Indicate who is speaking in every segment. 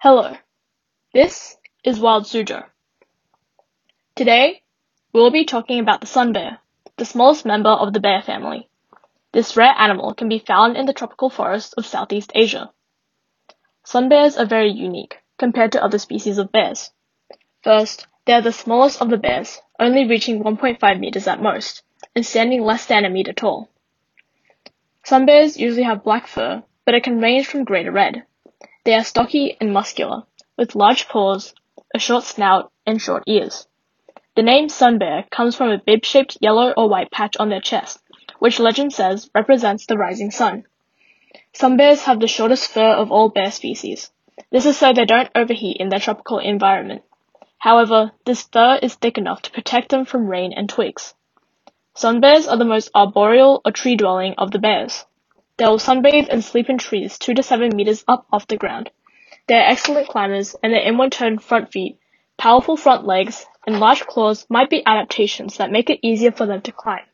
Speaker 1: Hello, this is Wild Suzhou. Today, we'll be talking about the sun bear, the smallest member of the bear family. This rare animal can be found in the tropical forests of Southeast Asia. Sun bears are very unique compared to other species of bears. First, they are the smallest of the bears, only reaching 1.5 meters at most, and standing less than a meter tall. Sun bears usually have black fur, but it can range from grey to red. They are stocky and muscular, with large paws, a short snout, and short ears. The name sun bear comes from a bib-shaped yellow or white patch on their chest, which legend says represents the rising sun. Sun bears have the shortest fur of all bear species. This is so they don't overheat in their tropical environment. However, this fur is thick enough to protect them from rain and twigs. Sun bears are the most arboreal or tree-dwelling of the bears. They will sunbathe and sleep in trees two to seven meters up off the ground. They are excellent climbers, and their inward-turned front feet, powerful front legs, and large claws might be adaptations that make it easier for them to climb.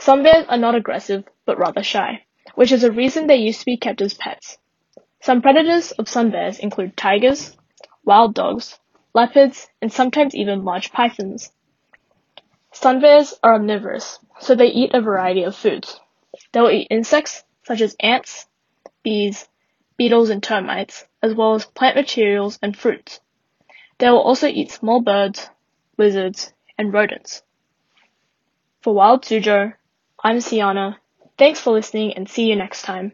Speaker 1: Sun bears are not aggressive, but rather shy, which is a reason they used to be kept as pets. Some predators of sun bears include tigers, wild dogs, leopards, and sometimes even large pythons. Sun bears are omnivorous, so they eat a variety of foods. They will eat insects such as ants, bees, beetles and termites, as well as plant materials and fruits. They will also eat small birds, lizards, and rodents. For Wild Suzhou, I'm Sienna. Thanks for listening and see you next time.